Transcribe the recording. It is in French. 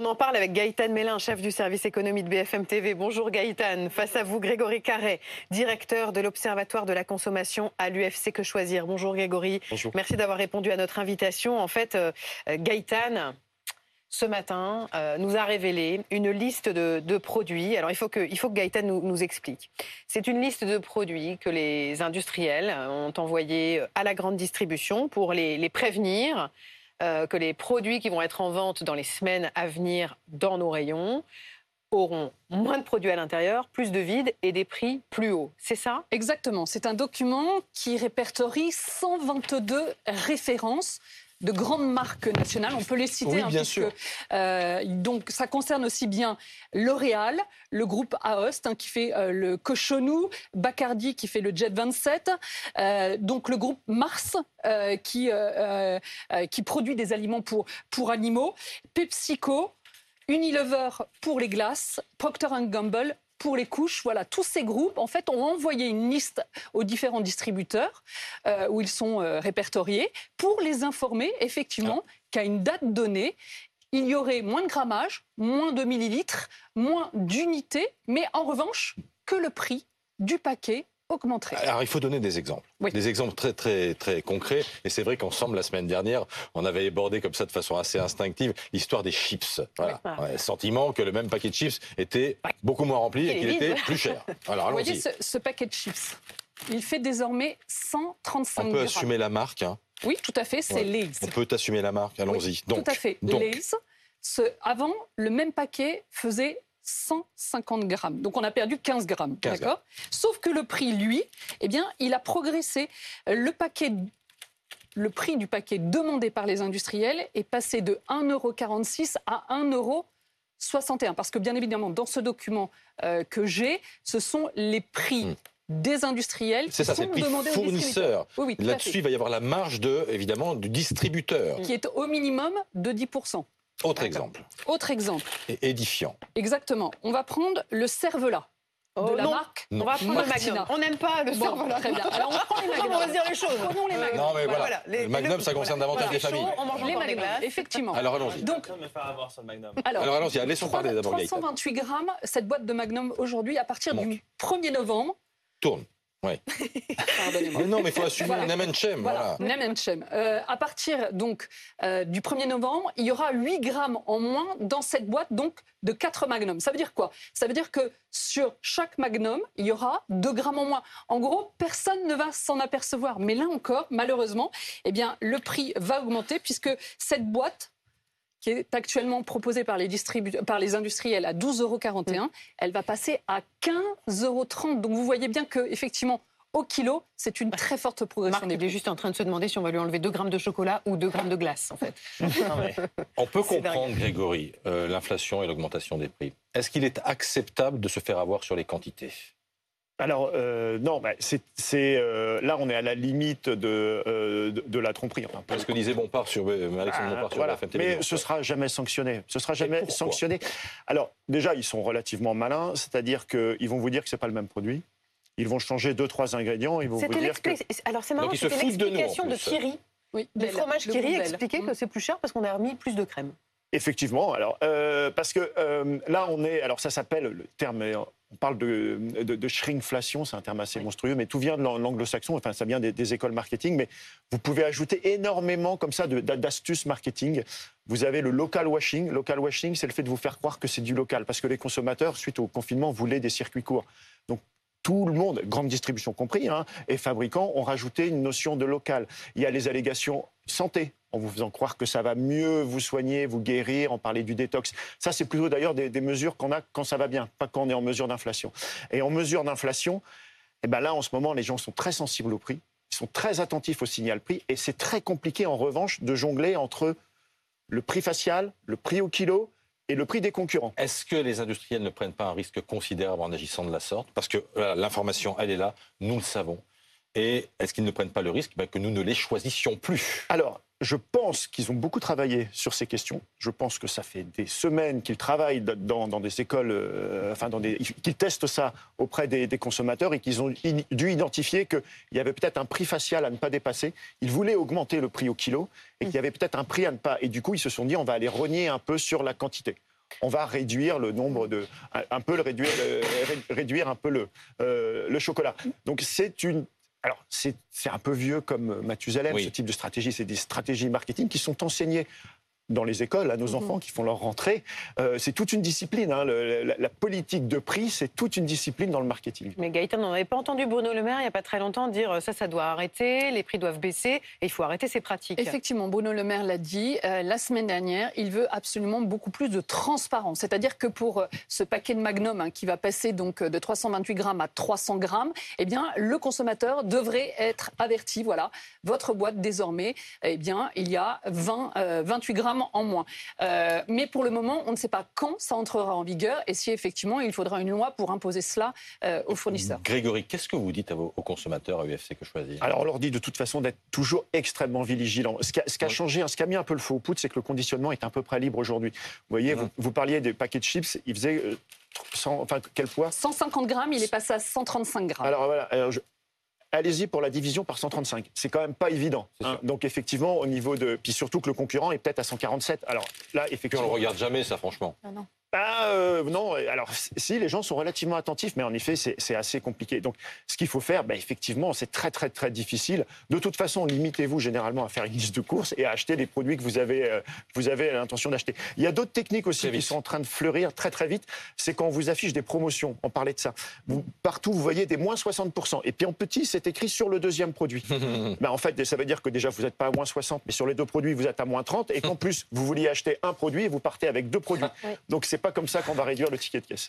On en parle avec Gaëtan Mélin, chef du service économie de BFM TV. Bonjour Gaëtan. Face à vous, Grégory Carré, directeur de l'Observatoire de la consommation à l'UFC Que Choisir. Bonjour Grégory. Bonjour. Merci d'avoir répondu à notre invitation. En fait, euh, Gaëtan, ce matin, euh, nous a révélé une liste de, de produits. Alors, il faut que, il faut que Gaëtan nous, nous explique. C'est une liste de produits que les industriels ont envoyés à la grande distribution pour les, les prévenir euh, que les produits qui vont être en vente dans les semaines à venir dans nos rayons auront moins de produits à l'intérieur, plus de vide et des prix plus hauts. C'est ça? Exactement. C'est un document qui répertorie 122 références de grandes marques nationales. On peut les citer. Oui, hein, bien puisque, sûr. euh, donc, ça concerne aussi bien L'Oréal, le groupe Aoste hein, qui fait euh, le Cochonou, Bacardi qui fait le Jet 27, euh, donc le groupe Mars qui, qui produit des aliments pour, pour animaux, PepsiCo, Unilever pour les glaces, Procter Gamble pour les couches. Voilà, tous ces groupes, en fait, ont envoyé une liste aux différents distributeurs euh, où ils sont euh, répertoriés pour les informer, effectivement, qu'à une date donnée, il y aurait moins de grammage, moins de millilitres, moins d'unités, mais en revanche, que le prix du paquet augmenterait. Alors, il faut donner des exemples. Oui. Des exemples très, très, très concrets. Et c'est vrai qu'ensemble, la semaine dernière, on avait abordé comme ça de façon assez instinctive l'histoire des chips. Voilà. Oui. Ouais, sentiment que le même paquet de chips était beaucoup moins rempli et qu'il était plus cher. Alors, Vous voyez ce, ce paquet de chips? Il fait désormais 135 On peut grammes. assumer la marque. hein. Oui, tout à fait, c'est Ouais. Lay's. On peut assumer la marque. Allons-y. Oui, donc, tout à fait. donc, Lay's, ce, avant, le même paquet faisait 150 grammes. Donc on a perdu 15 grammes. 15 D'accord? Sauf que le prix, lui, eh bien, il a progressé. Le paquet. Le prix du paquet demandé par les industriels est passé de 1,46€ à 1,61€. Parce que bien évidemment, dans ce document euh, que j'ai, ce sont les prix Hmm. des industriels c'est qui ça, sont prix demandés aux distributeurs. fournisseur. Oui, oui, tout à Là-dessus, il va y avoir la marge de, évidemment, du distributeur. Qui est au minimum de 10%. Autre exemple, Autre exemple. et édifiant. Exactement. On va prendre le cervelas de Oh, la non. marque. On va prendre le. Magnum. On n'aire pas le Bon, cerf-volant. très bien. Alors on prend les On va magnums. dire les choses. Prenons les magnums. Non, mais voilà. Voilà, les- le Magnum, le- ça concerne davantage voilà, les familles. chaud, on mange Les magnums, effectivement. Alors, allons-y. Donc, alors, Alors, allons-y, laissons parler d'abord Gaëtan. 328 grammes, cette boîte de Magnum aujourd'hui, à partir Manque. du 1er novembre. Tourne. Pardonnez-moi. Mais non, mais il faut assumer Voilà. Voilà. Euh, à partir donc euh, du 1er novembre, il y aura 8 grammes en moins dans cette boîte donc de 4 magnums. Ça veut dire quoi? Ça veut dire que sur chaque magnum, il y aura 2 grammes en moins. En gros, personne ne va s'en apercevoir. Mais là encore, malheureusement, eh bien, le prix va augmenter puisque cette boîte qui est actuellement proposée par les, distribu- par les industriels à 12,41 euros, elle va passer à 15,30 euros. Donc vous voyez bien que effectivement, au kilo, c'est une très forte progression Marc, il est juste en train de se demander si on va lui enlever 2 grammes de chocolat ou 2 grammes de glace, en fait. On peut C'est comprendre, Grégory, euh, l'inflation et l'augmentation des prix. Est-ce qu'il est acceptable de se faire avoir sur les quantités? Alors, euh, non, bah, c'est, euh, là, on est à la limite de, euh, de, de la tromperie. Enfin, Parce que disait Bompard sur Alexandre Bompard sur voilà. BFM Mais ce sera jamais sanctionné. Ce sera jamais sanctionné. Alors, déjà, ils sont relativement malins, c'est-à-dire qu'ils vont vous dire que c'est pas le même produit. Ils vont changer deux, trois ingrédients. Ils vont vous C'était dire que. Alors c'est marrant, c'était de l'explication de, plus. Thierry, Oui, du Belle, fromage le Thierry expliquait que Mm. c'est plus cher parce qu'on a remis plus de crème. Effectivement. Alors, euh, parce que euh, là, on est. Alors, ça s'appelle le terme. euh, On parle de, de, de shrinkflation, c'est un terme assez monstrueux, mais tout vient de l'ang- l'anglo-saxon. Enfin, ça vient des, des écoles marketing. Mais vous pouvez ajouter énormément comme ça d'astuces marketing. Vous avez le local washing. Local washing, c'est le fait de vous faire croire que c'est du local, parce que les consommateurs, suite au confinement, voulaient des circuits courts. Donc tout le monde, grande distribution compris, hein, et fabricants ont rajouté une notion de local. Il y a les allégations santé, en vous faisant croire que ça va mieux vous soigner, vous guérir, en parler du détox. Ça, c'est plutôt d'ailleurs des, mesures qu'on a quand ça va bien, pas quand on est en mesure d'inflation. Et en mesure d'inflation, eh ben là, en ce moment, les gens sont très sensibles au prix, ils sont très attentifs au signal prix, et c'est très compliqué, en revanche, de jongler entre le prix facial, le prix au kilo et le prix des concurrents. Est-ce que les industriels ne prennent pas un risque considérable en agissant de la sorte? Parce que l'information, elle est là, nous le savons. Et est-ce qu'ils ne prennent pas le risque ben, que nous ne les choisissions plus? Alors, je pense qu'ils ont beaucoup travaillé sur ces questions. Je pense que ça fait des semaines qu'ils travaillent dans, des écoles, euh, enfin, qu'ils testent ça auprès des, consommateurs et qu'ils ont dû identifier qu'il y avait peut-être un prix facial à ne pas dépasser. Ils voulaient augmenter le prix au kilo et qu'il y avait peut-être un prix à ne pas. Et du coup, ils se sont dit, on va aller rogner un peu sur la quantité. on va réduire le nombre de, un peu le réduire, réduire un peu euh, le chocolat. Donc c'est une alors, c'est un peu vieux comme Mathusalem, ce type de stratégie. C'est des stratégies marketing qui sont enseignées dans les écoles à nos mhm. enfants qui font leur rentrée. Euh, c'est toute une discipline. Hein. la, politique de prix, c'est toute une discipline dans le marketing. Mais Gaëtan, on n'avait pas entendu Bruno Le Maire il n'y a pas très longtemps dire euh, ça, ça doit arrêter, les prix doivent baisser et il faut arrêter ces pratiques. Effectivement, Bruno Le Maire l'a dit euh, la semaine dernière. Il veut absolument beaucoup plus de transparence. C'est-à-dire que pour ce paquet de Magnum hein, qui va passer donc de 328 grammes à 300 grammes, eh bien, le consommateur devrait être averti. Voilà, votre boîte désormais, eh bien, il y a 20, 28 grammes en moins. Euh, mais pour le moment, on ne sait pas quand ça entrera en vigueur et si effectivement il faudra une loi pour imposer cela euh, aux fournisseurs. Grégory, qu'est-ce que vous dites aux consommateurs à UFC que choisir? Alors on leur dit de toute façon d'être toujours extrêmement vigilants. Ce qui a, ce qui a changé, hein, ce qui a mis un peu le faux au poudre, c'est que le conditionnement est un peu près libre aujourd'hui. Vous voyez, vous, parliez des paquets de chips, ils faisaient... Euh, enfin, quel poids? 150 grammes, il est passé à 135 grammes. Alors voilà, allez-y pour la division par 135. C'est quand même pas évident. Hein. Donc effectivement, au niveau de... Puis surtout que le concurrent est peut-être à 147. Alors là, effectivement... on le regarde jamais, ça, franchement. Ah non. Ah euh, non, alors si les gens sont relativement attentifs, mais en effet c'est assez compliqué. Donc ce qu'il faut faire, bah, effectivement, c'est très très très difficile. De toute façon, limitez-vous généralement à faire une liste de courses et à acheter les produits que vous avez euh, vous avez l'intention d'acheter. Il y a d'autres techniques aussi qui sont en train de fleurir très très vite. C'est quand on vous affiche des promotions. On parlait de ça. Vous, partout vous voyez des moins 60 et puis en petit c'est écrit sur le deuxième produit. ben, en fait, ça veut dire que déjà vous n'êtes pas à moins 60, mais sur les deux produits vous êtes à moins 30 et qu'en plus vous vouliez acheter un produit et vous partez avec deux produits. Donc c'est pas comme ça qu'on va réduire le ticket de caisse.